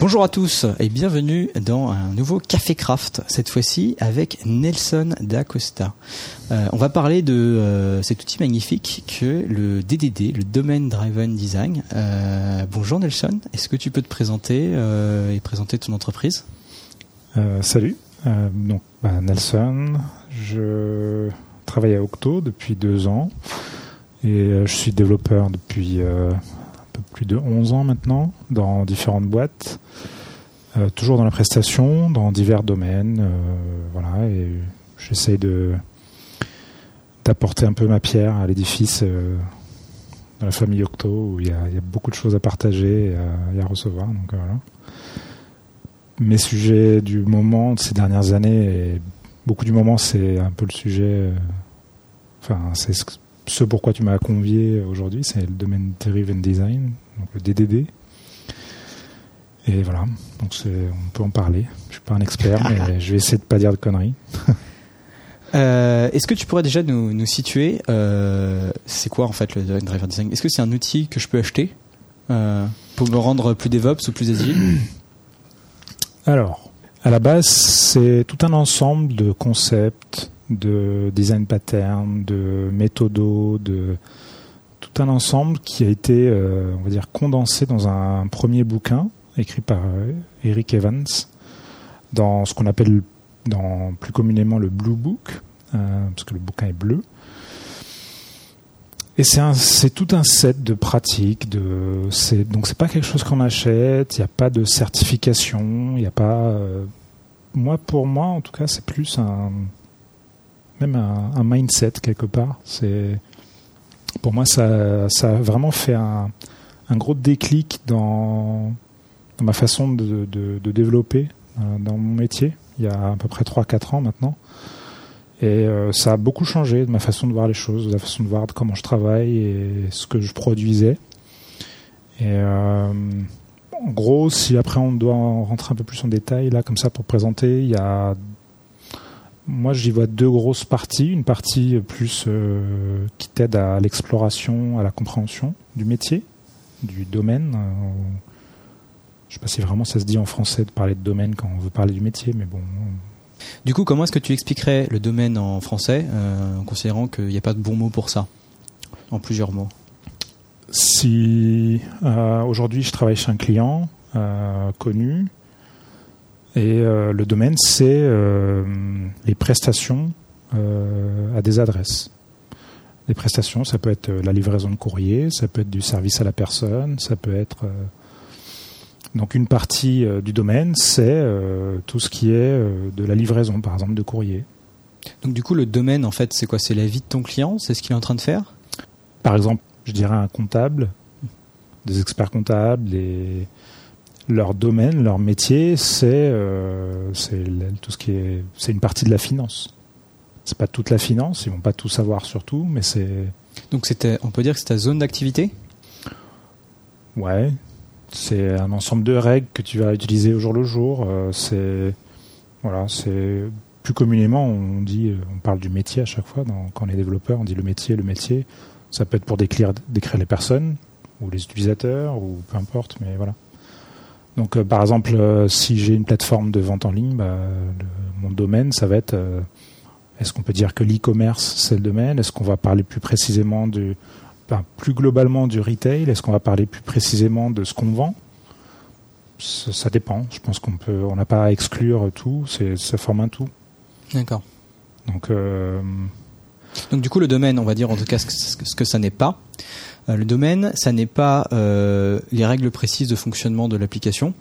Bonjour à tous et bienvenue dans un nouveau Café Craft, cette fois-ci avec Nelson D'Acosta. Euh, on va parler de euh, cet outil magnifique que le DDD, le Domain Driven Design. Euh, bonjour Nelson, est-ce que tu peux te présenter et présenter ton entreprise? Salut, donc bah, Nelson, je travaille à Octo depuis deux ans et je suis développeur depuis de 11 ans maintenant dans différentes boîtes, euh, toujours dans la prestation, dans divers domaines. Euh, voilà, et j'essaye de d'apporter un peu ma pierre à l'édifice euh, dans la famille Octo où il y, a, beaucoup de choses à partager et à, recevoir. Donc voilà. Mes sujets du moment de ces dernières années et beaucoup du moment, c'est un peu le sujet. Enfin, c'est ce pourquoi tu m'as convié aujourd'hui, c'est le domaine Driven Design, donc le DDD. Et voilà, donc on peut en parler. Je suis pas un expert, mais je vais essayer de pas dire de conneries. Euh, est-ce que tu pourrais déjà nous, situer euh, C'est quoi en fait le Driven Design? Est-ce que c'est un outil que je peux acheter euh, pour me rendre plus DevOps ou plus agile Alors, à la base, c'est tout un ensemble de concepts, de design pattern, de méthodo, de un ensemble qui a été, euh, on va dire, condensé dans un premier bouquin écrit par euh, Eric Evans dans ce qu'on appelle dans, plus communément le Blue Book, euh, parce que le bouquin est bleu. Et c'est tout un set de pratiques. De, donc c'est pas quelque chose qu'on achète. Il n'y a pas de certification. Il n'y a pas. moi, pour moi, en tout cas, c'est plus un, même un, mindset quelque part. C'est pour moi ça, ça a vraiment fait un, gros déclic dans, ma façon de, de, développer euh, dans mon métier il y a à peu près 3-4 ans maintenant. Et euh, ça a beaucoup changé de ma façon de voir les choses, de la façon de voir comment je travaille et ce que je produisais. Et euh, en gros, si après on doit rentrer un peu plus en détail, là, comme ça, pour présenter, il y a moi, j'y vois deux grosses parties. Une partie plus euh, qui t'aide à l'exploration, à la compréhension du métier, du domaine. Euh, je ne sais pas si vraiment ça se dit en français de parler de domaine quand on veut parler du métier, mais bon. Du coup, comment est-ce que tu expliquerais le domaine en français, euh, en considérant qu'il n'y a pas de bon mot pour ça, en plusieurs mots? Si aujourd'hui je travaille chez un client connu, et euh, le domaine, c'est euh, les prestations euh, à des adresses. Les prestations, ça peut être la livraison de courrier, ça peut être du service à la personne, ça peut être... donc une partie du domaine, c'est tout ce qui est de la livraison, par exemple, de courrier. Donc du coup, le domaine, en fait, c'est quoi? C'est la vie de ton client? C'est ce qu'il est en train de faire? Par exemple, je dirais un comptable, des experts comptables, des leur domaine, leur métier, c'est euh, tout ce qui est, c'est une partie de la finance. C'est pas toute la finance, ils vont pas tout savoir sur tout, mais c'est. Donc c'était, on peut dire que c'est ta zone d'activité? Ouais, c'est un ensemble de règles que tu vas utiliser au jour le jour. Euh, c'est voilà, c'est plus communément on dit, on parle du métier à chaque fois. quand on est développeur, on dit le métier, le métier. Ça peut être pour décrire, décrire les personnes ou les utilisateurs ou peu importe, mais voilà. Donc, euh, par exemple, euh, si j'ai une plateforme de vente en ligne, bah, mon domaine, ça va être euh, est-ce qu'on peut dire que l'e-commerce, c'est le domaine? Est-ce qu'on va parler plus précisément du, plus globalement du retail? Est-ce qu'on va parler plus précisément de ce qu'on vend? Ça, dépend. Je pense qu'on peut, on n'a pas à exclure tout. Ça forme un tout. D'accord. Donc, donc du coup, le domaine, on va dire en tout cas ce que ça n'est pas. Euh, le domaine, ça n'est pas euh, les règles précises de fonctionnement de l'application.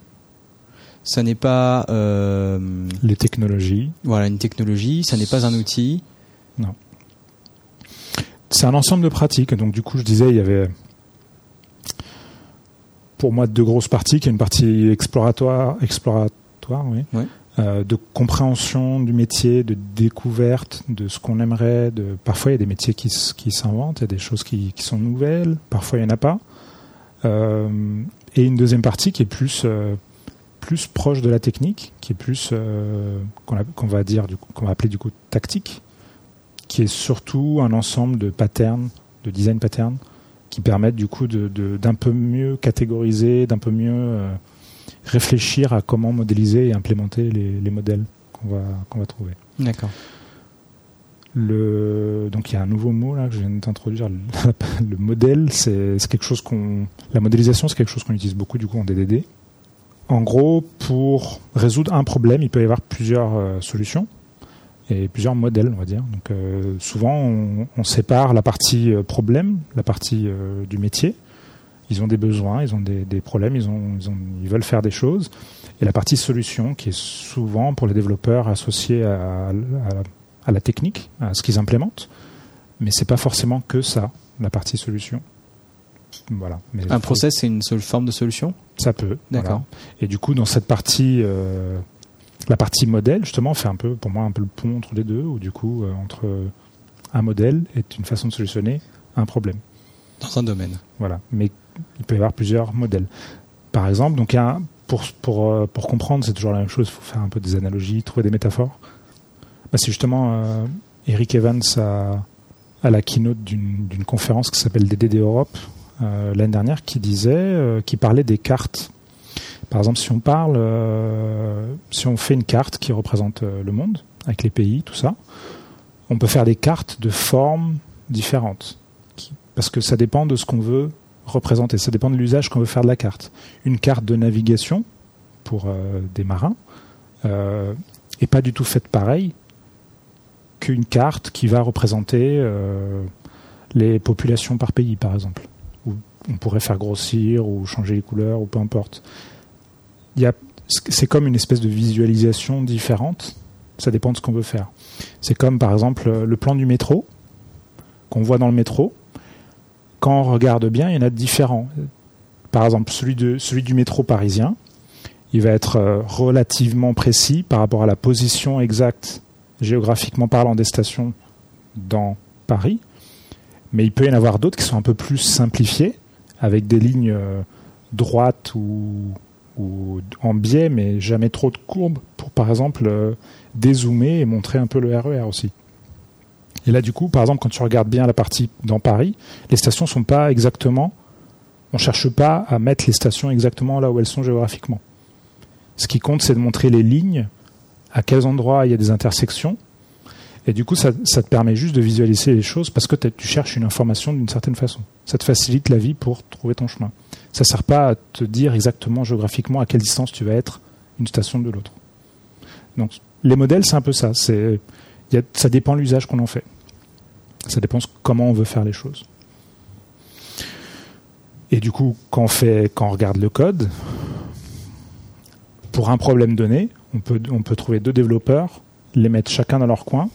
Ça n'est pas euh, les technologies. Voilà, une technologie. Ça n'est pas un outil. Non. C'est un ensemble de pratiques. Donc du coup, je disais, il y avait pour moi deux grosses parties. Il y a une partie exploratoire, exploratoire, oui, oui. Euh, de compréhension du métier, de découverte de ce qu'on aimerait. Parfois, il y a des métiers qui, s'inventent, il y a des choses qui, sont nouvelles, parfois il n'y en a pas. Euh, et une deuxième partie qui est plus, euh, plus proche de la technique, qui est plus, qu'on va dire, va appeler du coup tactique, qui est surtout un ensemble de patterns, de design patterns, qui permettent du coup d'un peu mieux catégoriser, d'un peu mieux réfléchir à comment modéliser et implémenter les, modèles qu'on va, qu'on va trouver. D'accord. Le, donc il y a un nouveau mot là que je viens d'introduire. Le, le modèle, c'est quelque chose qu'on, la modélisation, c'est quelque chose qu'on utilise beaucoup du coup en DDD. En gros, pour résoudre un problème, il peut y avoir plusieurs euh, solutions et plusieurs modèles, on va dire. Donc euh, souvent, on, on, sépare la partie euh, problème, la partie du métier. Ils ont des besoins, ils ont des, des problèmes, ils, ont, ils, ont, ils, veulent faire des choses. Et la partie solution, qui est souvent pour les développeurs associée à, à, à la technique, à ce qu'ils implémentent. Mais c'est pas forcément que ça, la partie solution. Voilà. Mais un process, c'est une seule forme de solution? Ça peut. D'accord. Et du coup, dans cette partie, euh, la partie modèle, justement, fait un peu, pour moi, un peu le pont entre les deux, ou du coup, euh, entre un modèle est une façon de solutionner un problème. Dans un domaine. Voilà. Mais il peut y avoir plusieurs modèles. Par exemple, donc, euh, pour comprendre, c'est toujours la même chose, il faut faire un peu des analogies, trouver des métaphores. Bah, c'est justement Eric Evans à, la keynote d'une conférence qui s'appelle DDD Europe, euh, l'année dernière qui disait, euh, qui parlait des cartes. Par exemple, si on parle, euh, si on fait une carte qui représente le monde avec les pays, tout ça, on peut faire des cartes de formes différentes, parce que ça dépend de ce qu'on veut représenter, ça dépend de l'usage qu'on veut faire de la carte. Une carte de navigation pour des marins euh, est pas du tout faite pareil qu'une carte qui va représenter les populations par pays, par exemple on pourrait faire grossir ou changer les couleurs ou peu importe. c'est comme une espèce de visualisation différente. Ça dépend de ce qu'on veut faire. C'est comme par exemple le plan du métro qu'on voit dans le métro. Quand on regarde bien, il y en a différents. Par exemple, celui, du métro parisien, il va être euh, relativement précis par rapport à la position exacte, géographiquement parlant, des stations dans Paris. Mais il peut y en avoir d'autres qui sont un peu plus simplifiés avec des lignes euh, droites ou, en biais, mais jamais trop de courbes pour, par exemple, euh, dézoomer et montrer un peu le RER e aussi. Et là, du coup, par exemple, quand tu regardes bien la partie dans Paris, les stations sont pas exactement. On cherche pas à mettre les stations exactement là où elles sont géographiquement. Ce qui compte, c'est de montrer les lignes, à quels endroits il y a des intersections, et du coup, ça, te permet juste de visualiser les choses parce que tu cherches une information d'une certaine façon. Ça te facilite la vie pour trouver ton chemin. Ça ne sert pas à te dire exactement géographiquement à quelle distance tu vas être une station de l'autre. Donc, les modèles, c'est un peu ça. C'est, ça dépend de l'usage qu'on en fait. Ça dépend comment on veut faire les choses. Et du coup, quand on, fait, quand on regarde le code, pour un problème donné, on peut, on peut trouver deux développeurs, les mettre chacun dans leur coin,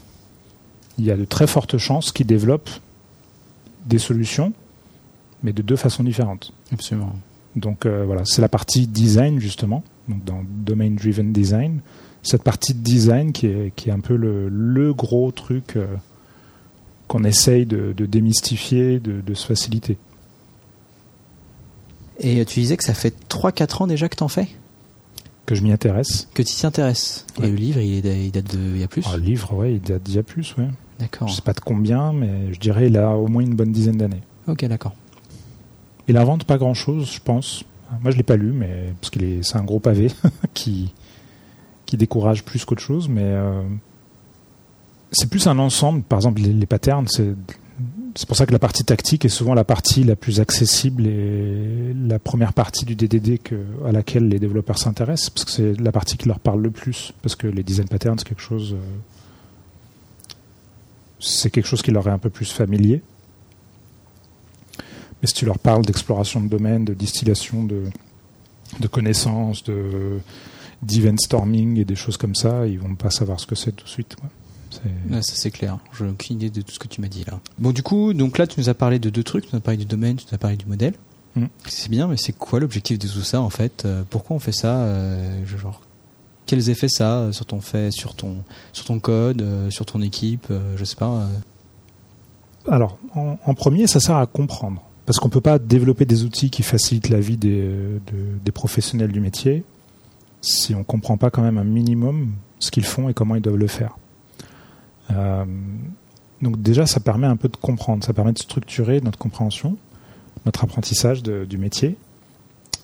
il y a de très fortes chances qu'ils développent des solutions, mais de deux façons différentes. Absolument. Donc euh, voilà, c'est la partie design justement, donc dans Domain Driven Design, cette partie de design qui est, qui est un peu le, gros truc euh, qu'on essaye de, démystifier, de, se faciliter. Et tu disais que ça fait 3-4 ans déjà que tu en fais? Que je m'y intéresse. Que tu t'y intéresses. Et le livre, il, date de, il y a plus? Ah, Le livre, ouais, il date d'il y a plus, ouais. D'accord. Je sais pas de combien, mais je dirais il a au moins une bonne dizaine d'années. Ok, d'accord. Il invente pas grand chose, je pense. Moi, je l'ai pas lu, mais parce qu'il est, c'est un gros pavé qui qui décourage plus qu'autre chose, mais euh, c'est plus un ensemble. Par exemple, les, patterns, c'est pour ça que la partie tactique est souvent la partie la plus accessible et la première partie du DDD à laquelle les développeurs s'intéressent, parce que c'est la partie qui leur parle le plus, parce que les design patterns, c'est quelque chose, euh, c'est quelque chose qui leur est un peu plus familier. Mais si tu leur parles d'exploration de domaine, de distillation de, de connaissances, de d'event storming et des choses comme ça, ils vont pas savoir ce que c'est tout de suite. ça c'est clair. Je n'ai aucune idée de tout ce que tu m'as dit là. Bon du coup, donc là tu nous as parlé de deux trucs. Tu nous as parlé du domaine, tu nous as parlé du modèle. Mm. C'est bien, mais c'est quoi l'objectif de tout ça en fait? Euh, Pourquoi on fait ça euh, Genre, quels effets ça a sur ton fait, sur ton, sur ton code, euh, sur ton équipe Je sais pas. Alors, en, premier, ça sert à comprendre. Parce qu'on ne peut pas développer des outils qui facilitent la vie des, des professionnels du métier si on ne comprend pas quand même un minimum ce qu'ils font et comment ils doivent le faire. Euh, donc déjà, ça permet un peu de comprendre, ça permet de structurer notre compréhension, notre apprentissage du métier.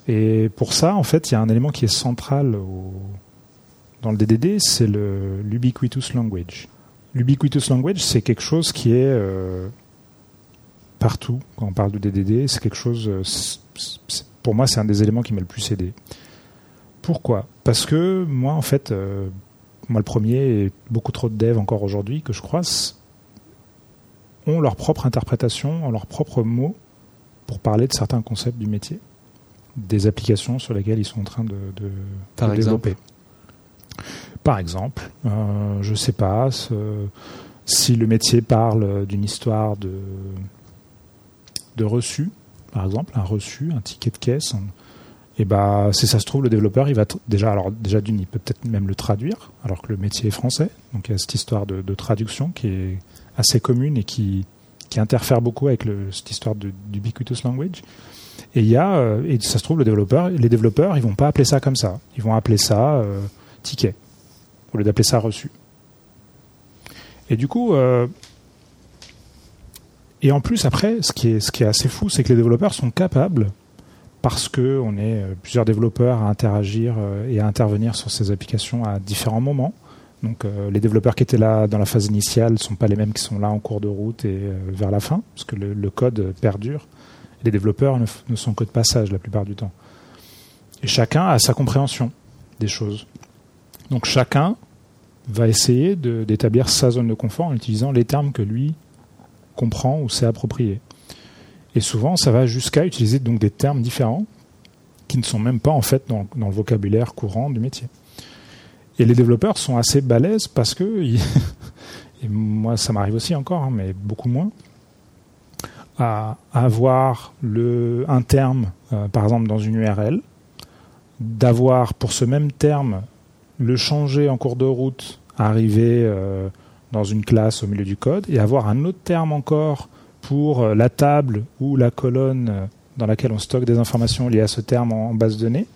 Et pour ça, en fait, il y a un élément qui est central dans le DDD, c'est l'ubiquitous language. L'ubiquitous language, c'est quelque chose qui est euh, partout quand on parle de DDD. C'est quelque chose, euh, pour moi, c'est un des éléments qui m'a le plus aidé. Pourquoi? Parce que moi, en fait, euh, moi le premier, et beaucoup trop de devs encore aujourd'hui que je croise, ont leur propre interprétation, ont leurs propres mots pour parler de certains concepts du métier, des applications sur lesquelles ils sont en train de, développer. Par exemple, euh, je ne sais pas si le métier parle d'une histoire de, de reçu, par exemple, un reçu, un ticket de caisse. Et bah, si ça se trouve, le développeur, il va déjà, alors déjà d'une, il peut peut-être même le traduire, alors que le métier est français. Donc il y a cette histoire de, de traduction qui est assez commune et qui, interfère beaucoup avec cette histoire d'ubiquitous language. Et il y a, euh, et ça se trouve, le développeur, les développeurs, ils vont pas appeler ça comme ça. Ils vont appeler ça euh, ticket au lieu d'appeler ça reçu. Et du coup, euh, et en plus après, ce qui est, ce qui est assez fou, c'est que les développeurs sont capables, parce que on est plusieurs développeurs à interagir et à intervenir sur ces applications à différents moments. Donc les développeurs qui étaient là dans la phase initiale ne sont pas les mêmes qui sont là en cours de route et vers la fin, parce que le code perdure les développeurs ne, sont que de passage la plupart du temps. Et chacun a sa compréhension des choses. Donc chacun va essayer d'établir sa zone de confort en utilisant les termes que lui comprend ou s'est approprié. Et souvent, ça va jusqu'à utiliser donc des termes différents qui ne sont même pas en fait dans, le vocabulaire courant du métier. Et les développeurs sont assez balèzes parce que, et moi ça m'arrive aussi encore, hein, mais beaucoup moins, à avoir le, un terme, euh, par exemple dans une URL, d'avoir pour ce même terme le changer en cours de route, arriver euh, dans une classe au milieu du code, et avoir un autre terme encore pour euh, la table ou la colonne dans laquelle on stocke des informations liées à ce terme en, base de données.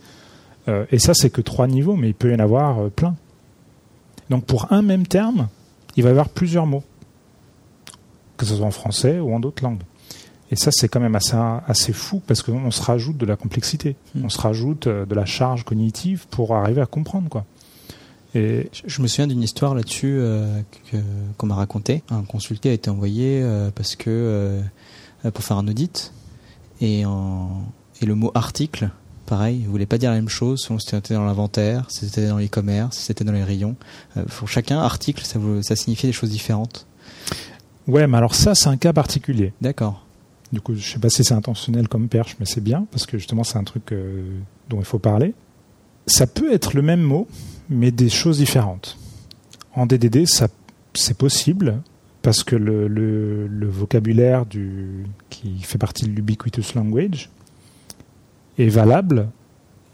et ça, c'est que trois niveaux, mais il peut y en avoir plein. Donc pour un même terme, il va y avoir plusieurs mots, que ce soit en français ou en d'autres langues. Et ça, c'est quand même assez, assez fou parce qu'on se rajoute de la complexité, hmm. on se rajoute euh, de la charge cognitive pour arriver à comprendre. quoi. Et je me souviens d'une histoire là-dessus euh, qu'on m'a raconté. Un consulté a été envoyé euh, parce que pour faire un audit et, en, et le mot article, pareil, il voulait pas dire la même chose selon si c'était dans l'inventaire, si c'était dans l'e-commerce, si c'était dans les rayons. pour chacun, article, ça, ça signifiait des choses différentes. Ouais, mais alors ça, c'est un cas particulier. D'accord. Du coup, je sais pas si c'est intentionnel comme perche, mais c'est bien parce que justement, c'est un truc euh, dont il faut parler. Ça peut être le même mot, mais des choses différentes. En DDD, ça, c'est possible parce que le, le, vocabulaire du, qui fait partie de l'ubiquitous language est valable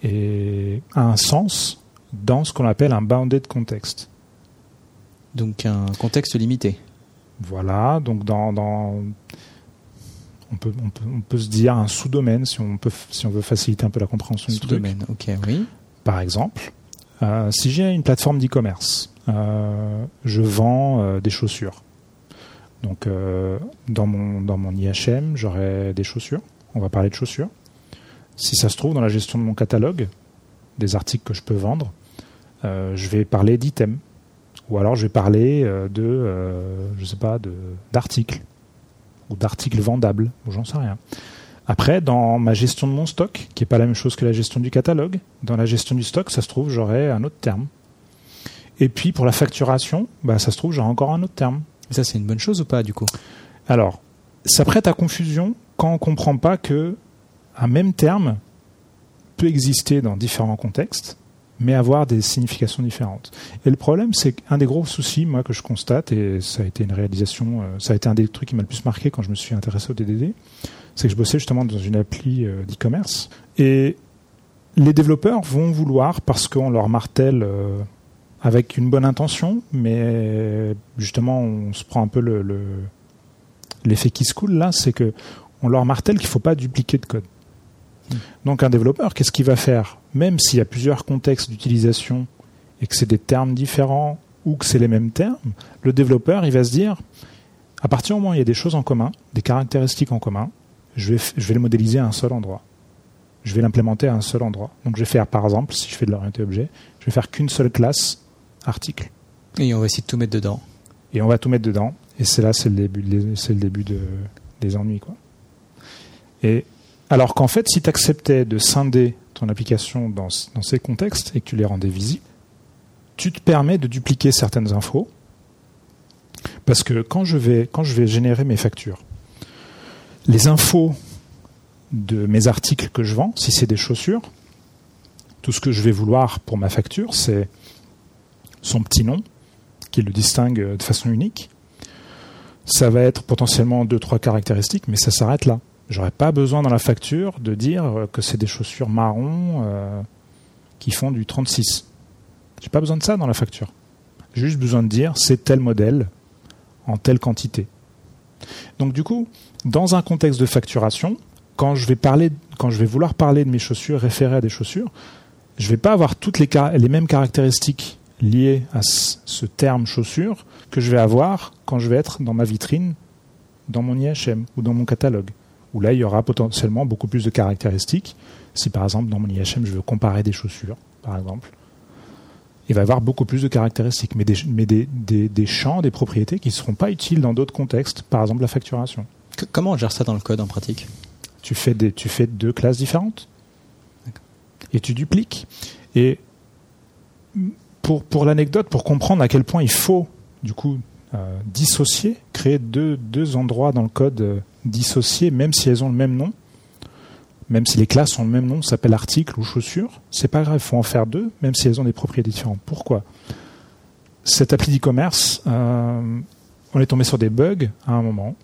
et a un sens dans ce qu'on appelle un bounded context. Donc un contexte limité. Voilà, donc dans, dans on peut, on peut, se dire un sous-domaine si on peut, si on veut faciliter un peu la compréhension du truc. Sous-domaine, ok, oui. Par exemple, euh, si j'ai une plateforme d'e-commerce, euh, je vends euh, des chaussures. Donc, dans mon dans mon IHM, j'aurai des chaussures. On va parler de chaussures. Si ça se trouve dans la gestion de mon catalogue, des articles que je peux vendre, je vais parler d'items. Ou alors je vais parler de, je sais pas, d'articles ou d'articles vendables, j'en sais rien. Après, dans ma gestion de mon stock, qui n'est pas la même chose que la gestion du catalogue, dans la gestion du stock, ça se trouve, j'aurai un autre terme. Et puis pour la facturation, bah, ça se trouve, j'aurai encore un autre terme. Et ça, c'est une bonne chose ou pas, du coup? Alors, ça prête à confusion quand on ne comprend pas que un même terme peut exister dans différents contextes mais avoir des significations différentes. Et le problème, c'est qu'un des gros soucis, moi, que je constate, et ça a été une réalisation, euh, ça a été un des trucs qui m'a le plus marqué quand je me suis intéressé au DDD, c'est que je bossais justement dans une appli euh, d'e-commerce, et les développeurs vont vouloir, parce qu'on leur martèle euh, avec une bonne intention, mais justement, on se prend un peu le, l'effet qui se coule là, c'est que on leur martèle qu'il ne faut pas dupliquer de code. Donc un développeur, qu'est-ce qu'il va faire? Même s'il y a plusieurs contextes d'utilisation et que c'est des termes différents ou que c'est les mêmes termes, le développeur, il va se dire, à partir du moment où il y a des choses en commun, des caractéristiques en commun, je vais, je vais les modéliser à un seul endroit. je vais l'implémenter à un seul endroit. Donc je vais faire, par exemple, si je fais de l'orienté objet, je vais faire qu'une seule classe article. Et on va essayer de tout mettre dedans. Et on va tout mettre dedans. Et c'est là, c'est le début, c'est le début de, des ennuis, quoi. Et alors qu'en fait, si tu acceptais de scinder ton application dans, ces contextes et que tu les rendais visibles, tu te permets de dupliquer certaines infos. Parce que quand je vais, quand je vais générer mes factures, les infos de mes articles que je vends, si c'est des chaussures, tout ce que je vais vouloir pour ma facture, c'est son petit nom, qui le distingue de façon unique. Ça va être potentiellement deux, trois caractéristiques, mais ça s'arrête là. J'aurais pas besoin dans la facture de dire que c'est des chaussures marron euh, qui font du 36. J'ai pas besoin de ça dans la facture. J'ai juste besoin de dire c'est tel modèle en telle quantité. Donc du coup, dans un contexte de facturation, quand je vais parler, quand je vais vouloir parler de mes chaussures, référer à des chaussures, je vais pas avoir toutes les, les mêmes caractéristiques liées à ce terme chaussure que je vais avoir quand je vais être dans ma vitrine, dans mon IHM ou dans mon catalogue où là, il y aura potentiellement beaucoup plus de caractéristiques. Si par exemple, dans mon IHM, je veux comparer des chaussures, par exemple, il va y avoir beaucoup plus de caractéristiques, mais des, mais des, des, champs, des propriétés qui ne seront pas utiles dans d'autres contextes, par exemple la facturation. comment on gère ça dans le code en pratique? Tu fais, des, tu fais deux classes différentes et tu dupliques. Et pour, pour l'anecdote, pour comprendre à quel point il faut du coup euh, dissocier, créer deux, deux endroits dans le code dissocier, même si elles ont le même nom, même si les classes ont le même nom, s'appelle article ou chaussure, c'est pas grave, il faut en faire deux, même si elles ont des propriétés différentes. Pourquoi? Cette appli d'e-commerce, euh, on est tombé sur des bugs à un moment,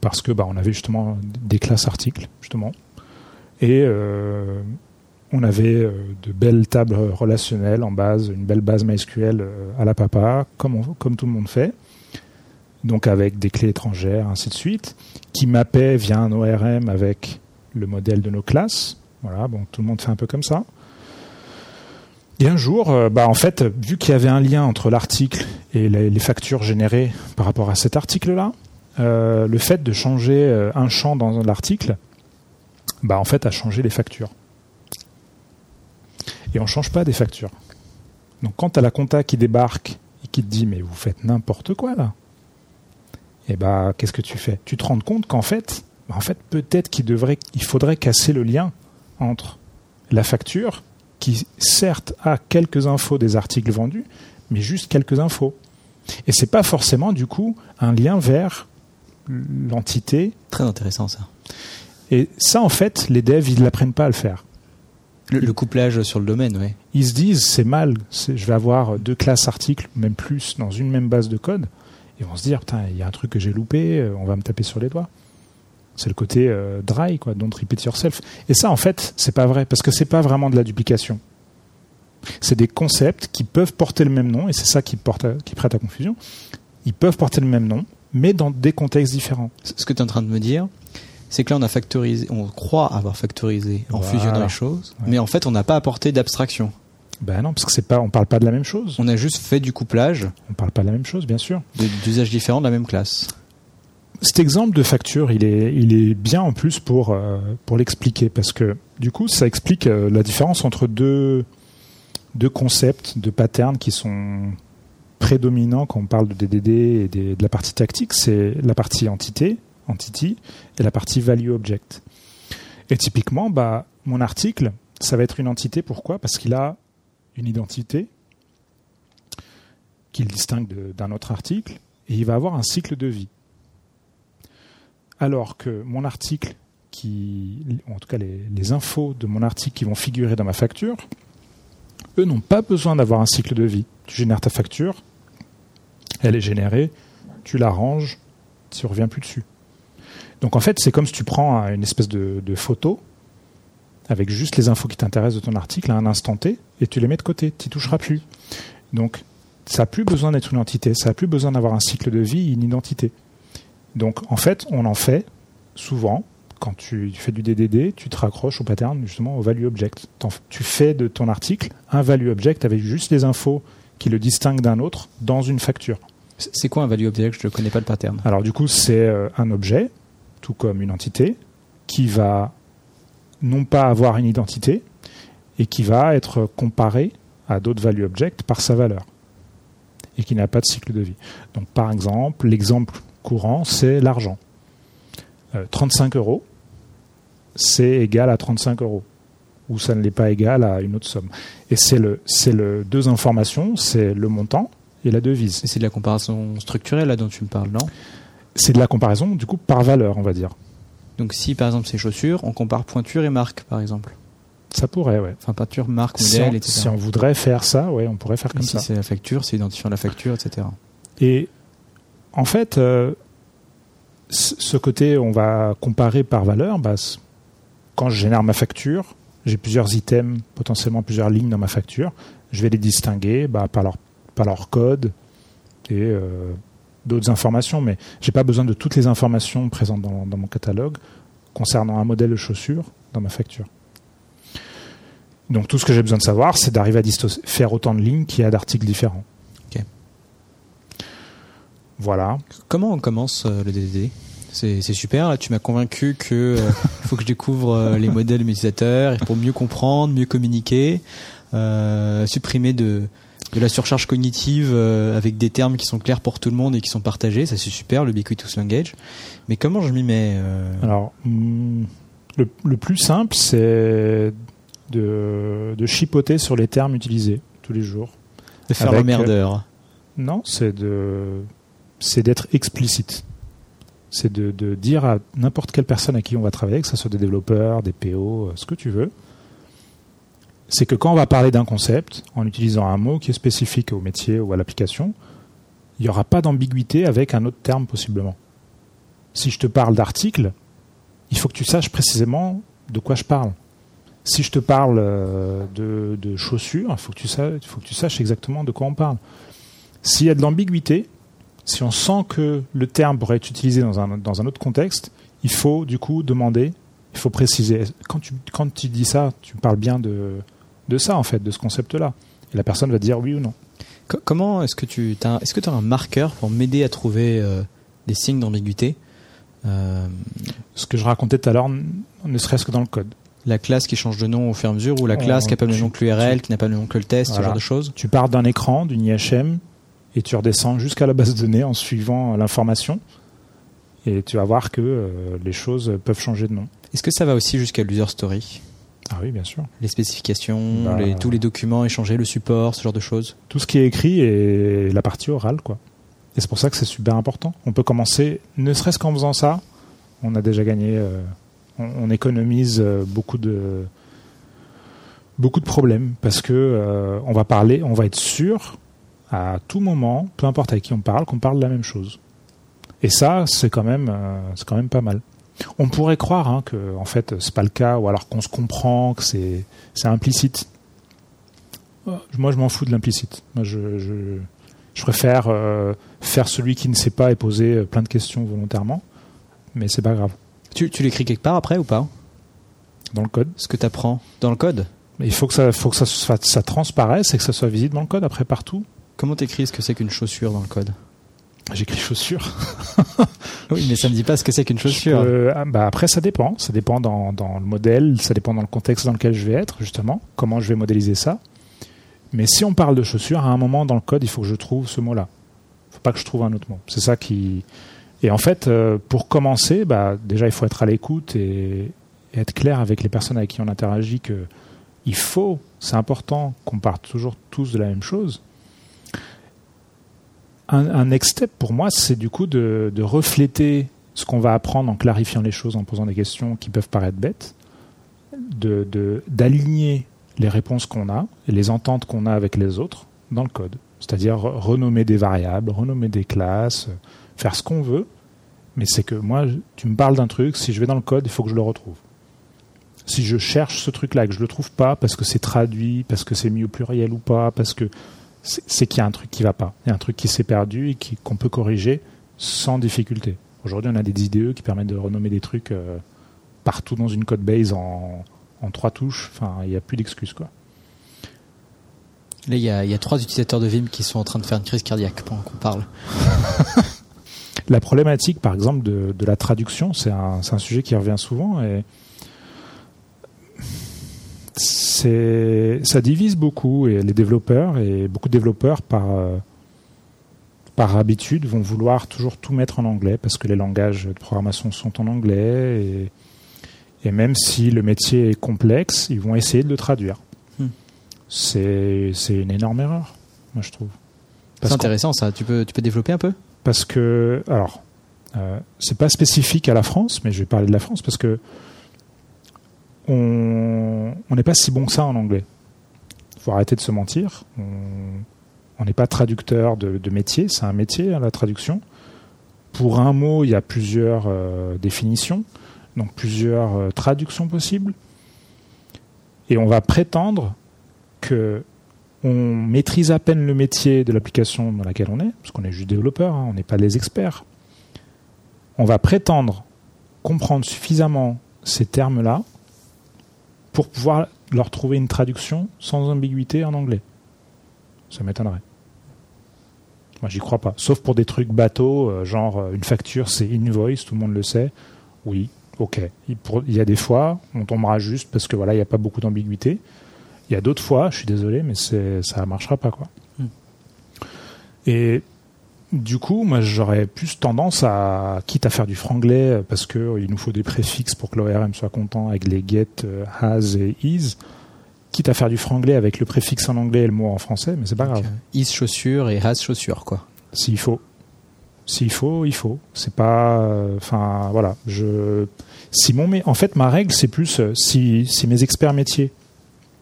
parce que bah, on avait justement des classes articles, justement, et euh, on avait euh, de belles tables relationnelles en base, une belle base MySQL à la papa, comme tout le monde fait donc avec des clés étrangères, ainsi de suite, qui mappait via un ORM avec le modèle de nos classes. Voilà, bon, tout le monde fait un peu comme ça. Et un jour, euh, bah, en fait, vu qu'il y avait un lien entre l'article et les, factures générées par rapport à cet article-là, euh, le fait de changer euh, un champ dans l'article, bah, en fait, a changé les factures. Et on ne change pas des factures. Donc quand tu as la compta qui débarque et qui te dit mais vous faites n'importe quoi là, et eh bah, qu'est-ce que tu fais? Tu te rends compte qu'en fait, bah, en fait, peut-être qu'il devrait, il faudrait casser le lien entre la facture, qui certes a quelques infos des articles vendus, mais juste quelques infos. Et c'est pas forcément du coup un lien vers l'entité. Très intéressant ça. Et ça, en fait, les devs, ils n'apprennent pas à le faire. Le, couplage sur le domaine, oui. Ils se disent, c'est mal, je vais avoir deux classes articles, même plus, dans une même base de code. Ils vont se dire, putain, il y a un truc que j'ai loupé, euh, on va me taper sur les doigts. C'est le côté euh, dry, quoi, don't repeat yourself. Et ça, en fait, c'est pas vrai, parce que c'est pas vraiment de la duplication. C'est des concepts qui peuvent porter le même nom, et c'est ça qui, porte qui prête à confusion. Ils peuvent porter le même nom, mais dans des contextes différents. Ce que tu es en train de me dire, c'est que là, on a factorisé, on croit avoir factorisé en fusionnant les choses, mais en fait, on n'a pas apporté d'abstraction. Ben non, parce que c'est pas, on parle pas de la même chose. On a juste fait du couplage. On parle pas de la même chose, bien sûr. D'usages différents de la même classe. Cet exemple de facture, il est, il est bien en plus pour, euh, pour l'expliquer, parce que du coup, ça explique euh, la différence entre deux, deux concepts, de patterns qui sont prédominants quand on parle de DDD et de la partie tactique. C'est la partie entité, entity, et la partie value object. Et typiquement, bah, mon article, ça va être une entité. Pourquoi? Parce qu'il a une identité qu'il distingue d'un autre article, et il va avoir un cycle de vie. Alors que mon article, qui, en tout cas les, infos de mon article qui vont figurer dans ma facture, eux n'ont pas besoin d'avoir un cycle de vie. Tu génères ta facture, elle est générée, tu la ranges, tu ne reviens plus dessus. Donc en fait, c'est comme si tu prends une espèce de photo avec juste les infos qui t'intéressent de ton article à un instant T, et tu les mets de côté, tu n'y toucheras plus. Donc, ça n'a plus besoin d'être une entité, ça n'a plus besoin d'avoir un cycle de vie, une identité. Donc, en fait, on en fait souvent, quand tu fais du DDD, tu te raccroches au pattern, justement, au value object. Tu fais de ton article un value object avec juste les infos qui le distinguent d'un autre dans une facture. C'est quoi un value object? Je ne connais pas le pattern. Alors, du coup, c'est euh, un objet, tout comme une entité, qui va non pas avoir une identité et qui va être comparé à d'autres value objects par sa valeur et qui n'a pas de cycle de vie. Donc par exemple, l'exemple courant, c'est l'argent. 35 euh, euros, c'est égal à 35 euros ou ça ne l'est pas égal à une autre somme. Et c'est le, c'est le deux informations, c'est le montant et la devise. c'est de la comparaison structurelle là dont tu me parles, non? C'est de la comparaison du coup par valeur, on va dire. Donc si par exemple c'est chaussures, on compare pointure et marque par exemple. Ça pourrait, ouais. Enfin peinture, marque, modèle, si etc. Si on voudrait faire ça, ouais, on pourrait faire comme ça. Si c'est la facture, c'est identifiant la facture, etc. Et en fait, euh, ce côté, on va comparer par valeur, bah, quand je génère ma facture, j'ai plusieurs items, potentiellement plusieurs lignes dans ma facture. Je vais les distinguer bah, par, leur, par leur code et euh, d'autres informations, mais j'ai pas besoin de toutes les informations présentes dans, mon catalogue concernant un modèle de chaussure dans ma facture. Donc tout ce que j'ai besoin de savoir, c'est d'arriver à faire autant de lignes qu'il y a d'articles différents. Voilà. Comment on commence euh, le DDD c'est super. Là, tu m'as convaincu que euh, faut que je découvre euh, les modèles utilisateurs pour mieux comprendre, mieux communiquer, euh, supprimer de de la surcharge cognitive avec des termes qui sont clairs pour tout le monde et qui sont partagés. Ça c'est super, le Ubiquitous Language. Mais comment je m'y mets Alors, hmm, le, le, plus simple, c'est de, de chipoter sur les termes utilisés tous les jours. De faire le merdeur. non, c'est de c'est d'être explicite c'est de, dire à n'importe quelle personne à qui on va travailler, que ce soit des développeurs, des PO, euh, ce que tu veux, c'est que quand on va parler d'un concept, en utilisant un mot qui est spécifique au métier ou à l'application, il n'y aura pas d'ambiguïté avec un autre terme possiblement. Si je te parle d'article, il faut que tu saches précisément de quoi je parle. Si je te parle euh, de, chaussures, il faut, que tu saches, faut que tu saches exactement de quoi on parle. S'il y a de l'ambiguïté, si on sent que le terme pourrait être utilisé dans un, dans un autre contexte, il faut du coup demander, il faut préciser. Quand tu, quand tu dis ça, tu parles bien de, de ça en fait, de ce concept-là. Et la personne va dire oui ou non. comment est-ce que tu as, est-ce que as un marqueur pour m'aider à trouver euh, des signes d'ambiguïté euh, Ce que je racontais tout à l'heure, ne serait-ce que dans le code. La classe qui change de nom au fur et à mesure, ou la classe qui n'a pas le même nom que l'URL, qui n'a pas le nom que le test, ce genre de choses? Tu pars d'un écran, d'une IHM, et tu redescends jusqu'à la base de données en suivant l'information et tu vas voir que euh, les choses peuvent changer de nom. Est-ce que ça va aussi jusqu'à l'user story? Ah oui, bien sûr. Les spécifications, bah, tous les documents échangés, le support, ce genre de choses Tout ce qui est écrit est la partie orale, quoi. Et c'est pour ça que c'est super important. On peut commencer, ne serait-ce qu'en faisant ça, on a déjà gagné, euh, on, économise euh, beaucoup de beaucoup de problèmes parce que on va parler, on va être sûr à tout moment, peu importe avec qui on parle, qu'on parle de la même chose. Et ça, c'est quand même, euh, c'est quand même pas mal. On pourrait croire hein, que en fait c'est pas le cas, ou alors qu'on se comprend, que c'est, c'est implicite. Moi, je m'en fous de l'implicite. Moi, je, je, je préfère euh, faire celui qui ne sait pas et poser euh, plein de questions volontairement, mais c'est pas grave. Tu, tu l'écris quelque part après ou pas? Dans le code. Ce que tu apprends dans le code? Il faut que ça, faut que ça, ça transparaisse et que ça soit visible dans le code après partout. Comment t'écris ce que c'est qu'une chaussure dans le code? J'écris chaussure. oui, mais ça ne me dit pas ce que c'est qu'une chaussure. Ah, bah après, ça dépend. Ça dépend dans, dans, le modèle, ça dépend dans le contexte dans lequel je vais être, justement, comment je vais modéliser ça. Mais si on parle de chaussure, à un moment dans le code, il faut que je trouve ce mot-là. Il ne faut pas que je trouve un autre mot. C'est ça qui. Et en fait, euh, pour commencer, bah, déjà, il faut être à l'écoute et, et, être clair avec les personnes avec qui on interagit que il faut, c'est important qu'on parte toujours tous de la même chose un, next step pour moi, c'est du coup de, refléter ce qu'on va apprendre en clarifiant les choses, en posant des questions qui peuvent paraître bêtes, de d'aligner les réponses qu'on a et les ententes qu'on a avec les autres dans le code. C'est-à-dire renommer des variables, renommer des classes, faire ce qu'on veut. Mais c'est que moi, tu me parles d'un truc, si je vais dans le code, il faut que je le retrouve. Si je cherche ce truc-là et que je le trouve pas parce que c'est traduit, parce que c'est mis au pluriel ou pas, parce que c'est qu'il y a un truc qui va pas. Il y a un truc qui s'est perdu et qu'on peut corriger sans difficulté. Aujourd'hui, on a des IDE qui permettent de renommer des trucs euh, partout dans une code base en, trois touches. Enfin, il n'y a plus d'excuses, quoi. Là, il y, a, trois utilisateurs de Vim qui sont en train de faire une crise cardiaque pendant qu'on parle. la problématique, par exemple, de, la traduction, c'est un, sujet qui revient souvent. Et ça divise beaucoup et les développeurs et beaucoup de développeurs par euh, par habitude vont vouloir toujours tout mettre en anglais parce que les langages de programmation sont en anglais et, et même si le métier est complexe, ils vont essayer de le traduire. Hmm. C'est une énorme erreur, moi je trouve. C'est intéressant ça. Tu peux, tu peux développer un peu? Parce que alors euh, c'est pas spécifique à la France, mais je vais parler de la France parce que on n'est pas si bon que ça en anglais. Faut arrêter de se mentir. On n'est pas traducteur de, de métier, c'est un métier hein, la traduction. Pour un mot, il y a plusieurs euh, définitions, donc plusieurs euh, traductions possibles. Et on va prétendre que on maîtrise à peine le métier de l'application dans laquelle on est, parce qu'on est juste développeur, hein, on n'est pas des experts. On va prétendre comprendre suffisamment ces termes-là pour pouvoir leur trouver une traduction sans ambiguïté en anglais. Ça m'étonnerait. Moi, j'y crois pas. Sauf pour des trucs bateaux, euh, genre euh, une facture, c'est invoice, tout le monde le sait. Oui, ok. Il, pour- il y a des fois, on tombera juste parce que voilà, il n'y a pas beaucoup d'ambiguïté. Il y a d'autres fois, je suis désolé, mais ça marchera pas, quoi. Hmm. Et du coup, moi, j'aurais plus tendance à, quitte à faire du franglais, parce que euh, il nous faut des préfixes pour que l'ORM soit content avec les get, euh, has et is, quitte à faire du franglais avec le préfixe en anglais et le mot en français, mais c'est pas grave. Euh, Is chaussure et has chaussure quoi. S'il faut. S'il faut, il faut. C'est pas. euh, Enfin, voilà. Je. Si mon, mé- en fait, ma règle, c'est plus euh, si, si mes experts métiers,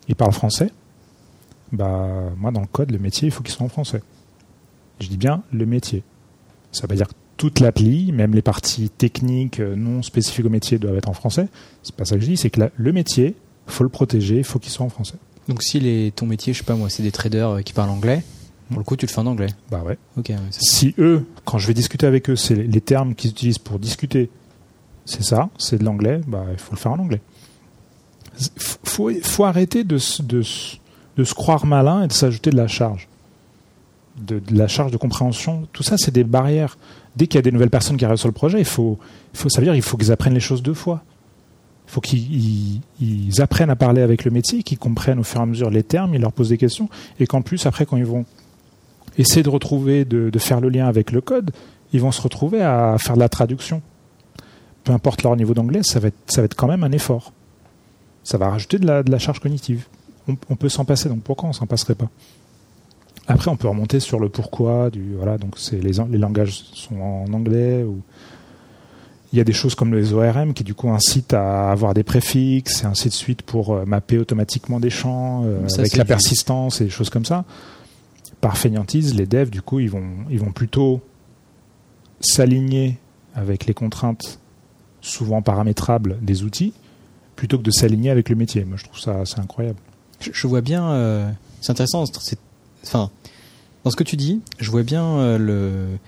ils parlent français, bah, moi, dans le code, le métier, il faut qu'il soit en français. Je dis bien le métier. Ça veut dire que toute l'appli, même les parties techniques euh, non spécifiques au métier, doivent être en français. C'est pas ça que je dis. C'est que la- le métier, faut le protéger, il faut qu'il soit en français. Donc si les, ton métier, je sais pas moi, c'est des traders euh, qui parlent anglais, pour le coup tu le fais en anglais. Bah ouais. Ok. ouais, si eux, quand je vais discuter avec eux, c'est les termes qu'ils utilisent pour discuter, c'est ça, c'est de l'anglais, bah, il faut le faire en anglais. Il faut, faut arrêter de se croire malin et de s'ajouter de la charge. De, la charge de compréhension, tout ça, c'est des barrières. Dès qu'il y a des nouvelles personnes qui arrivent sur le projet, il faut, il faut, ça veut dire il faut qu'ils apprennent les choses deux fois. Il faut qu'ils ils- ils apprennent à parler avec le métier, qu'ils comprennent au fur et à mesure les termes, ils leur posent des questions, et qu'en plus, après, quand ils vont essayer de retrouver, de, de faire le lien avec le code, ils vont se retrouver à faire de la traduction. Peu importe leur niveau d'anglais, ça va être, ça va être quand même un effort. Ça va rajouter de la, de la charge cognitive. On, on peut s'en passer, donc pourquoi on s'en passerait pas? Après, on peut remonter sur le pourquoi. Du, voilà, donc c'est les, les langages sont en anglais. Ou il y a des choses comme les ORM qui du coup incitent à avoir des préfixes et ainsi de suite pour euh, mapper automatiquement des champs euh, Ça, avec la persistance et des choses comme ça par fainéantise, les devs, du coup, ils vont, ils vont plutôt s'aligner avec les contraintes souvent paramétrables des outils, plutôt que de s'aligner avec le métier. Moi, je trouve ça assez incroyable. Je, je vois bien. euh, c'est intéressant. c'est- Enfin, dans ce que tu dis, je vois bien euh, le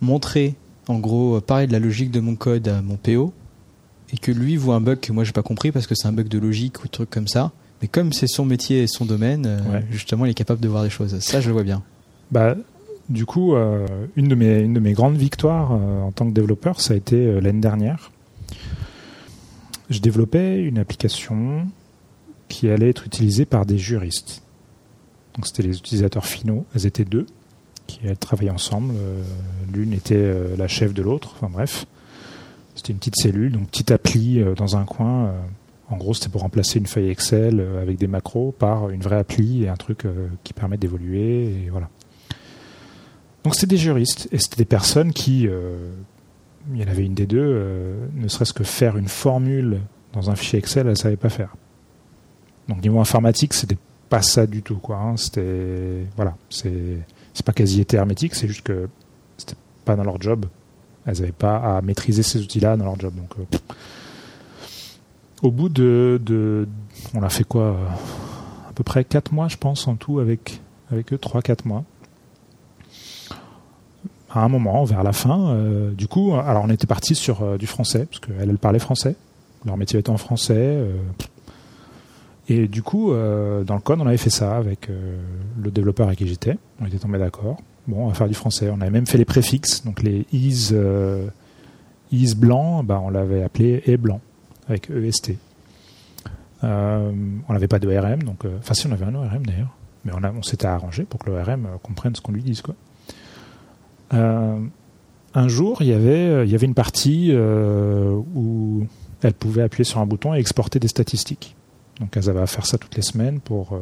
montrer, en gros, euh, parler de la logique de mon code à mon PO, et que lui voit un bug que moi j'ai pas compris parce que c'est un bug de logique ou truc comme ça. Mais comme c'est son métier et son domaine, euh, justement, il est capable de voir des choses. Ça, je le vois bien. Bah, du coup, euh, une, de mes, une de mes grandes victoires euh, en tant que développeur, ça a été l'année dernière. Je développais une application qui allait être utilisée par des juristes. Donc c'était les utilisateurs finaux, elles étaient deux, qui travailler ensemble. Euh, L'une était euh, la chef de l'autre, enfin bref. C'était une petite cellule, donc petite appli euh, dans un coin. en gros, c'était pour remplacer une feuille Excel avec des macros par une vraie appli et un truc qui permet d'évoluer. Voilà. Donc c'était des juristes et c'était des personnes qui, il y en avait une des deux, ne serait-ce que faire une formule dans un fichier Excel, elle ne savait pas faire. Donc niveau informatique, c'était pas ça du tout, quoi. hein. C'était voilà, c'est c'est pas quasi été hermétique, c'est juste que c'était pas dans leur job. Elles n'avaient pas à maîtriser ces outils-là dans leur job. Donc euh, au bout de, de on a fait quoi euh, à peu près 4 mois, je pense, en tout avec avec eux, 3-4 mois à un moment, vers la fin, euh, du coup, alors on était parti sur du français, parce qu'elle, elle parlait français, leur métier était en français, et du coup, euh, dans le code, on avait fait ça avec euh, le développeur avec qui j'étais, on était tombé d'accord, bon, on va faire du français, on avait même fait les préfixes, donc les is, euh, is blanc, bah, on l'avait appelé et blanc, avec EST. On n'avait pas de RM, donc enfin si on avait un ORM d'ailleurs, mais on, s'était arrangé pour que l'ORM comprenne ce qu'on lui dise quoi. Un jour, il y avait il y avait une partie où elles pouvaient appuyer sur un bouton et exporter des statistiques. Donc elles avaient à faire ça toutes les semaines pour euh,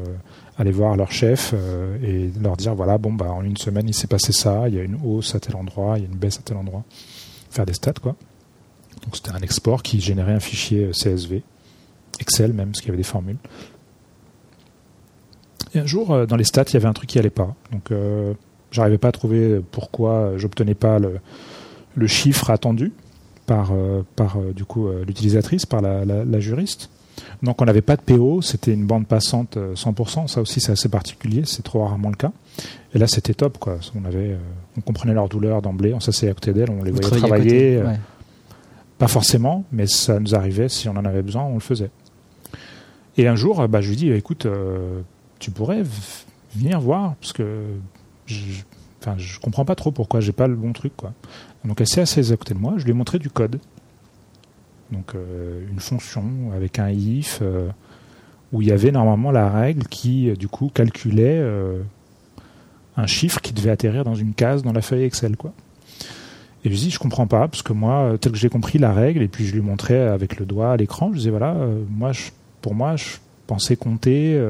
aller voir leur chef euh, et leur dire voilà bon bah en une semaine il s'est passé ça, il y a une hausse à tel endroit, il y a une baisse à tel endroit, faire des stats quoi. Donc c'était un export qui générait un fichier euh, CSV, Excel même, parce qu'il y avait des formules. Et un jour, dans les stats, il y avait un truc qui allait pas. Donc j'arrivais pas à trouver pourquoi j'obtenais pas le, chiffre attendu par, du coup l'utilisatrice, par la juriste. Donc on n'avait pas de PO, c'était une bande passante euh, 100%. Ça aussi c'est assez particulier, c'est trop rarement le cas. Et là c'était top quoi. On avait, euh, on comprenait leur douleur d'emblée, on s'asseyait à côté d'elles, on les Vous voyait travailler. euh, ouais. pas forcément, mais ça nous arrivait, si on en avait besoin, on le faisait. Et un jour, bah, je lui dis, écoute, euh, tu pourrais venir voir, parce que je, enfin, je comprends pas trop pourquoi j'ai pas le bon truc. Quoi. Donc elle s'est assise à côté de moi, je lui ai montré du code. Donc euh, une fonction avec un if, euh, où il y avait normalement la règle qui, euh, du coup, calculait un chiffre qui devait atterrir dans une case dans la feuille Excel. Et je dis, je comprends pas, parce que moi, tel que j'ai compris la règle, et puis je lui montrais avec le doigt à l'écran, je disais, voilà, moi, pour moi, je pensais compter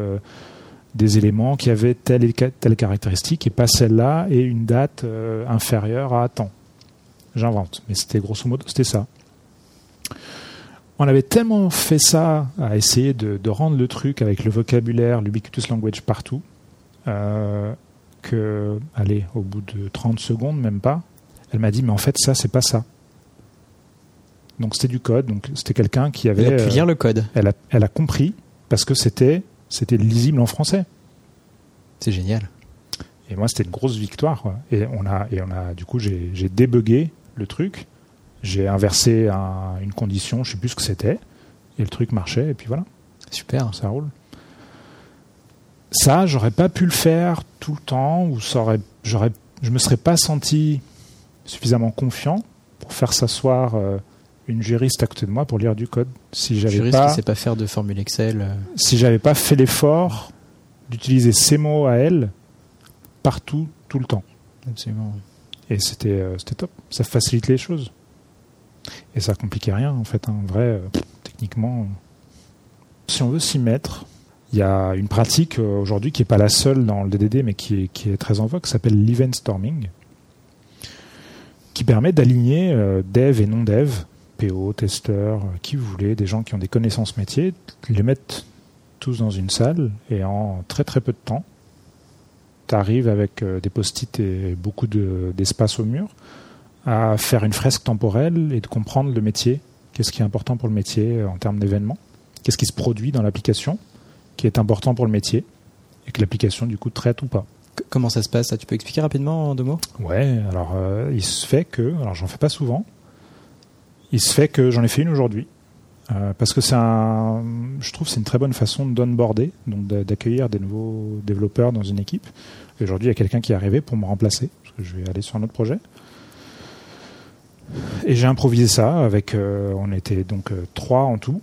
des éléments qui avaient telle et telle caractéristique, et pas celle-là, et une date inférieure à temps. J'invente, mais c'était grosso modo, c'était ça. On avait tellement fait ça, à essayer de, de rendre le truc avec le vocabulaire, l'ubiquitous language partout, euh, que, allez, au bout de 30 secondes, même pas, elle m'a dit, mais en fait, ça, c'est pas ça. Donc c'était du code, donc c'était quelqu'un qui avait. Elle a pu euh, lire le code. elle, a, elle a compris parce que c'était c'était lisible en français. C'est génial. Et moi, c'était une grosse victoire. quoi. Et on a et on a du coup j'ai débugué le truc, j'ai inversé un- une condition, je sais plus ce que c'était, et le truc marchait. Et puis voilà, Super. ça roule. Ça, j'aurais pas pu le faire tout le temps, ou ça aurait, j'aurais, je me serais pas senti suffisamment confiant pour faire s'asseoir euh, une juriste à côté de moi pour lire du code. Si j'avais Juriste pas, qui sait pas faire de formule Excel. euh, si j'avais pas fait l'effort d'utiliser ces mots à elle partout, tout le temps. Absolument. Et c'était euh, c'était top. Ça facilite les choses. Et ça compliquait rien, en fait. hein. En vrai, euh, techniquement, si on veut s'y mettre, il y a une pratique euh, aujourd'hui qui n'est pas la seule dans le DDD, mais qui est, très en vogue, qui s'appelle l'event storming, qui permet d'aligner euh, dev et non-dev, PO, testeurs, qui vous voulez, des gens qui ont des connaissances métiers, les mettre tous dans une salle et en très très peu de temps, tu arrives avec des post-it et beaucoup de- d'espace au mur à faire une fresque temporelle et de comprendre le métier, qu'est-ce qui est important pour le métier euh, en termes d'événements, qu'est-ce qui se produit dans l'application qui est important pour le métier et que l'application du coup traite ou pas? Comment ça se passe? Ça Tu peux expliquer rapidement en deux mots? Ouais, alors euh, il se fait que, alors j'en fais pas souvent, il se fait que j'en ai fait une aujourd'hui. euh, parce que c'est un, je trouve que c'est une très bonne façon d'onboarder, donc d'a- d'accueillir des nouveaux développeurs dans une équipe. Et Aujourd'hui, il y a quelqu'un qui est arrivé pour me remplacer, parce que je vais aller sur un autre projet. Et j'ai improvisé ça avec, euh, on était donc euh, trois en tout.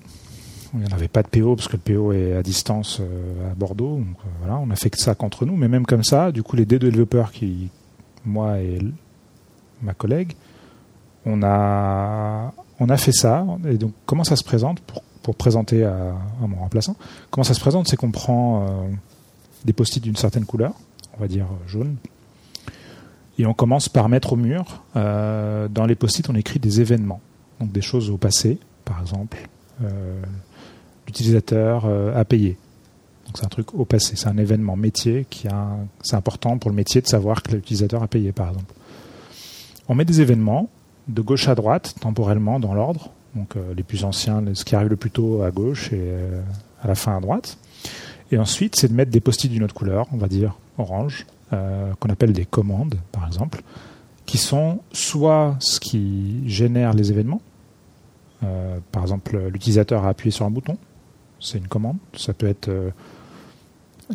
Il n'y en avait pas de PO parce que le PO est à distance euh, à Bordeaux. Voilà, on a fait que ça qu'entre nous. Mais même comme ça, du coup, les deux développeurs qui, moi et ma collègue, on a, on a fait ça. Et donc, comment ça se présente pour, pour présenter à, à mon remplaçant? Comment ça se présente? C'est qu'on prend des post-it d'une certaine couleur, on va dire jaune, et on commence par mettre au mur. euh, dans les post-it, on écrit des événements, donc des choses au passé, par exemple. euh, L'utilisateur euh, a payé. Donc c'est un truc au passé, c'est un événement métier qui c'est important pour le métier de savoir que l'utilisateur a payé, par exemple. On met des événements de gauche à droite, temporellement, dans l'ordre. Donc les plus anciens, ce qui arrive le plus tôt à gauche et à la fin à droite. Et ensuite, c'est de mettre des post-it d'une autre couleur, on va dire orange, euh, qu'on appelle des commandes, par exemple, qui sont soit ce qui génère les événements. Euh, par exemple, l'utilisateur a appuyé sur un bouton, c'est une commande. Ça peut être euh,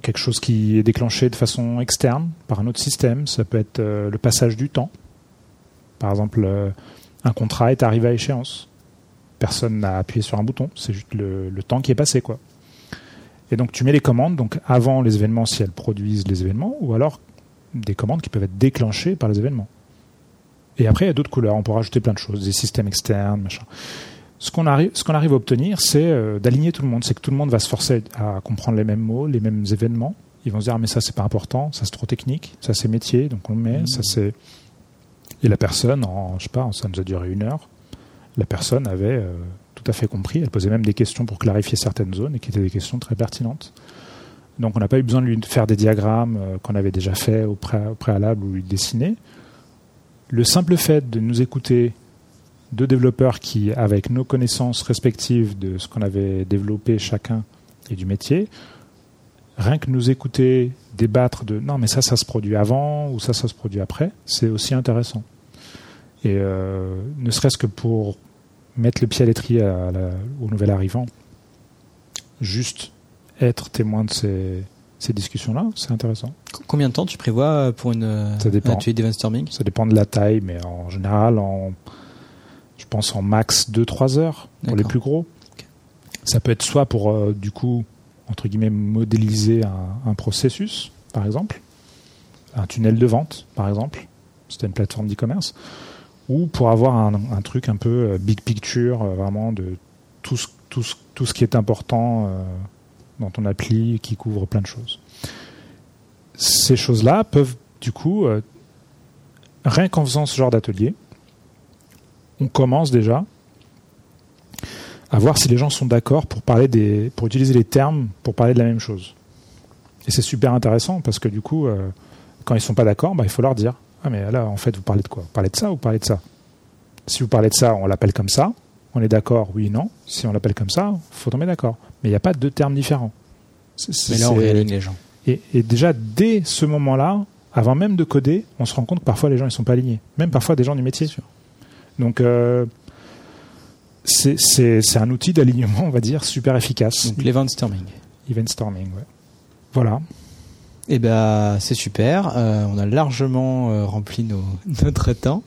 quelque chose qui est déclenché de façon externe par un autre système. Ça peut être le passage du temps. Par exemple, un contrat est arrivé à échéance. Personne n'a appuyé sur un bouton, c'est juste le, le temps qui est passé. quoi. Et donc tu mets les commandes donc avant les événements si elles produisent les événements, ou alors des commandes qui peuvent être déclenchées par les événements. Et après, il y a d'autres couleurs. On peut rajouter plein de choses, des systèmes externes, machin. Ce qu'on arrive, ce qu'on arrive à obtenir, c'est euh, d'aligner tout le monde. C'est que tout le monde va se forcer à comprendre les mêmes mots, les mêmes événements. Ils vont se dire, ah, mais ça, c'est pas important, ça, c'est trop technique, ça, c'est métier, donc on le met, ça, c'est. Et la personne, en, je sais pas, ça nous a duré une heure. La personne avait euh, tout à fait compris. Elle posait même des questions pour clarifier certaines zones et qui étaient des questions très pertinentes. Donc on n'a pas eu besoin de lui faire des diagrammes euh, qu'on avait déjà fait au, préalable ou lui dessiner. Le simple fait de nous écouter deux développeurs qui, avec nos connaissances respectives de ce qu'on avait développé chacun et du métier, rien que nous écouter débattre de non mais ça ça se produit avant ou ça ça se produit après, c'est aussi intéressant. Et euh, ne serait-ce que pour mettre le pied à l'étrier au nouvel arrivant, juste être témoin de ces, ces discussions-là, c'est intéressant. Combien de temps tu prévois pour une ça dépend. brainstorming Ça dépend de la taille, mais en général, en, je pense en max 2-3 heures pour les plus gros. Ça peut être soit pour, euh, du coup, entre guillemets, modéliser un, processus, par exemple, un tunnel de vente, par exemple, c'était une plateforme d'e-commerce, ou pour avoir un, truc un peu euh, big picture, euh, vraiment de tout ce, qui est important dans ton appli qui couvre plein de choses. Ces choses-là peuvent du coup, euh, rien qu'en faisant ce genre d'atelier, on commence déjà à voir si les gens sont d'accord pour parler des, pour utiliser les termes pour parler de la même chose. Et c'est super intéressant parce que du coup, euh, quand ils sont pas d'accord, bah, il faut leur dire ah mais là en fait vous parlez de quoi? Vous parlez de ça ou vous parlez de ça? Si vous parlez de ça, on l'appelle comme ça. On est d'accord, oui, non. Si on l'appelle comme ça, faut tomber d'accord. Mais il n'y a pas deux termes différents. Mais là, on réaligne les gens. Et, déjà, dès ce moment-là, avant même de coder, on se rend compte que parfois les gens ne sont pas alignés. Même parfois des gens du métier. Donc, euh, c'est un outil d'alignement, on va dire, super efficace. Donc, l'event storming. Event storming, ouais. Voilà. Eh ben, c'est super. Euh, on a largement euh, rempli notre temps.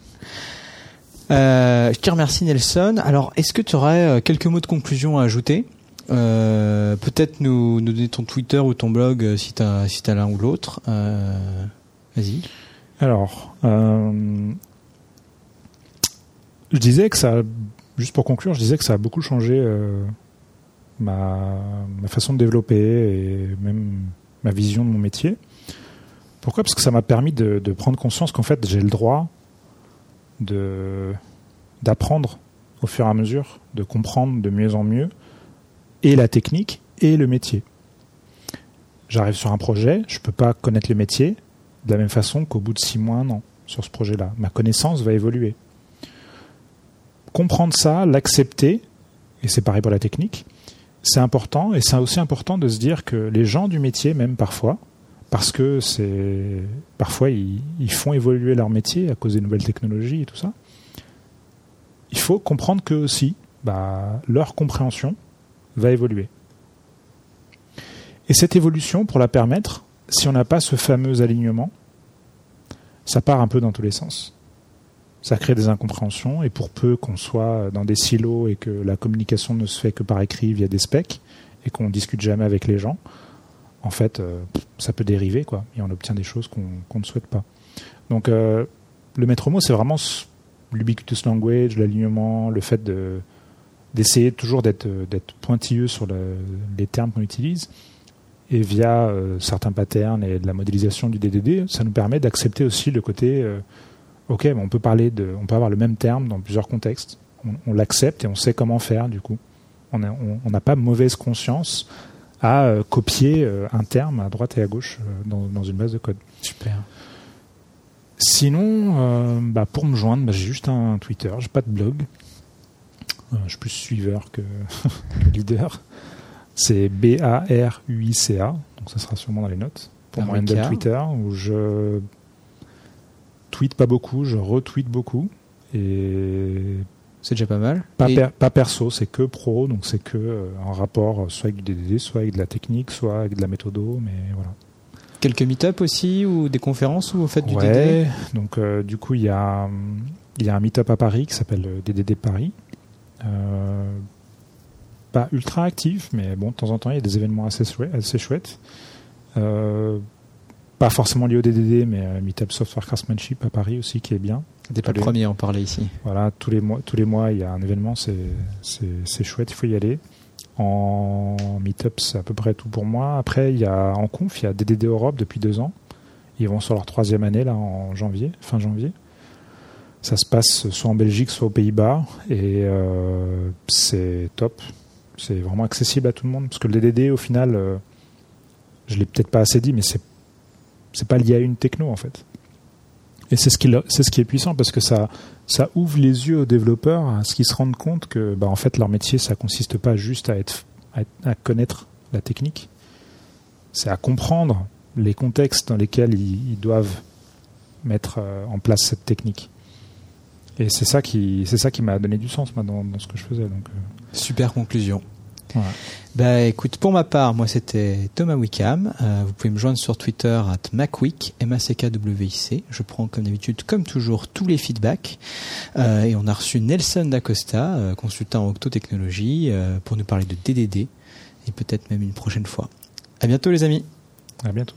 je te remercie Nelson. Alors, est-ce que tu aurais quelques mots de conclusion à ajouter? Euh, peut-être nous, nous donner ton Twitter ou ton blog euh, si tu as, l'un ou l'autre. Euh, vas-y. Alors, je disais que ça, juste pour conclure, je disais que ça a beaucoup changé ma, ma, façon de développer et même vision de mon métier. Pourquoi? Parce que ça m'a permis de, prendre conscience qu'en fait j'ai le droit d'apprendre au fur et à mesure, de comprendre de mieux en mieux, et la technique et le métier. J'arrive sur un projet, je ne peux pas connaître le métier de la même façon qu'au bout de six mois, non, sur ce projet-là. Ma connaissance va évoluer. Comprendre ça, l'accepter, et c'est pareil pour la technique, c'est important, et c'est aussi important de se dire que les gens du métier, même parfois, parce que c'est parfois ils, font évoluer leur métier à cause des nouvelles technologies et tout ça. Il faut comprendre que aussi, bah, leur compréhension va évoluer. Et cette évolution, pour la permettre, si on n'a pas ce fameux alignement, ça part un peu dans tous les sens. Ça crée des incompréhensions, et pour peu qu'on soit dans des silos et que la communication ne se fait que par écrit via des specs, et qu'on discute jamais avec les gens, en fait, euh, ça peut dériver, quoi, et on obtient des choses qu'on ne souhaite pas. Donc, euh, le maître mot, c'est vraiment l'ubiquitous language, l'alignement, le fait de, d'essayer toujours d'être euh, pointilleux sur les termes qu'on utilise et via certains patterns et de la modélisation du DDD, ça nous permet d'accepter aussi le côté euh, ok, on peut parler de, on peut avoir le même terme dans plusieurs contextes, on, l'accepte et on sait comment faire du coup. On n'a pas mauvaise conscience à copier un terme à droite et à gauche dans, dans une base de code. Super. Sinon, bah pour me joindre, bah, j'ai juste un Twitter, j'ai pas de blog. Euh, je suis plus suiveur que leader. C'est B-A-R-U-I-C-A, donc ça sera sûrement dans les notes. Pour mon handle Twitter, où je tweete pas beaucoup, je retweete beaucoup. Et c'est déjà pas mal. Pas, perso, c'est que pro, donc c'est que euh, en rapport soit avec du DDD, soit avec de la technique, soit avec de la méthodo, mais voilà. Quelques meet-up aussi ou des conférences où vous faites du DDD Donc euh, du coup il y a il y a un meet-up à Paris qui s'appelle DDD Paris, euh, pas ultra actif, mais bon, de temps en temps, il y a des événements assez, assez chouettes. Pas forcément lié au DDD, mais euh, Meetup Software Craftsmanship à Paris aussi, qui est bien. T'es pas le premier à en parler ici. Voilà, tous les mois, tous les mois, il y a un événement, c'est c'est chouette, il faut y aller. En Meetup, c'est à peu près tout pour moi. Après, il y a en conf, il y a DDD Europe depuis deux ans. Ils vont sur leur troisième année là en janvier, fin janvier. Ça se passe soit en Belgique, soit aux Pays-Bas, et euh, c'est top. C'est vraiment accessible à tout le monde parce que le DDD, au final, euh, je l'ai peut-être pas assez dit, mais c'est c'est pas lié à une techno en fait. Et c'est ce qui c'est ce qui est puissant parce que ça ça ouvre les yeux aux développeurs à ce qu'ils se rendent compte que bah en fait leur métier ça consiste pas juste à être à, connaître la technique, c'est à comprendre les contextes dans lesquels ils, doivent mettre euh, en place cette technique. Et c'est ça qui c'est ça qui m'a donné du sens dans, dans, ce que je faisais donc. Euh. Super conclusion. Bah écoute, pour ma part, moi c'était Thomas Wickham. Euh, vous pouvez me joindre sur Twitter at MacWick, m a c w i c Je prends comme d'habitude, comme toujours, tous les feedbacks. Euh, et on a reçu Nelson D'Acosta, euh, consultant en octotechnologie, pour nous parler de DDD et peut-être même une prochaine fois. À bientôt les amis. À bientôt.